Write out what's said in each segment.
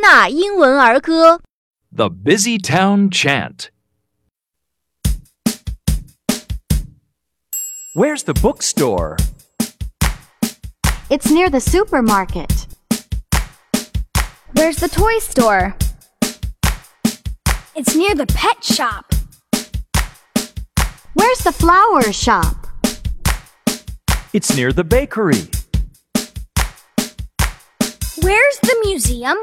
纳英文儿歌。 The Busy Town Chant. Where's the bookstore? It's near the supermarket. Where's the toy store? It's near the pet shop. Where's the flower shop? It's near the bakery. Where's the museum?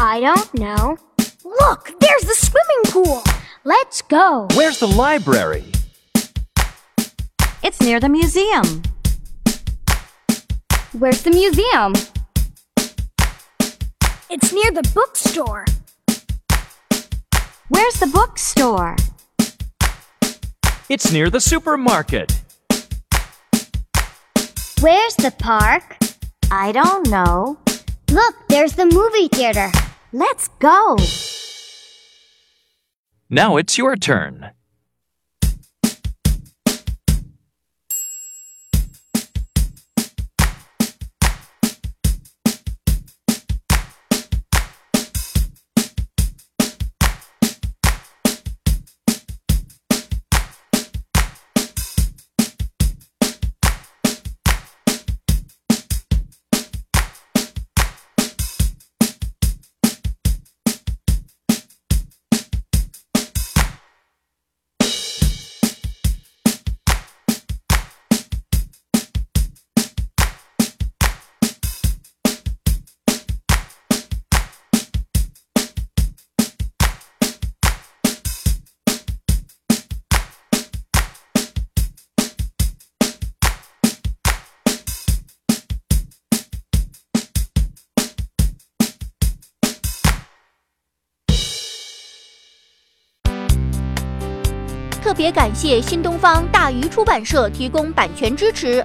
I don't know. Look, there's the swimming pool. Let's go. Where's the library? It's near the museum. Where's the museum? It's near the bookstore. Where's the bookstore? It's near the supermarket. Where's the park? I don't know. Look, there's the movie theater. Let's go. Now it's your turn. 特别感谢新东方大鱼出版社提供版权支持。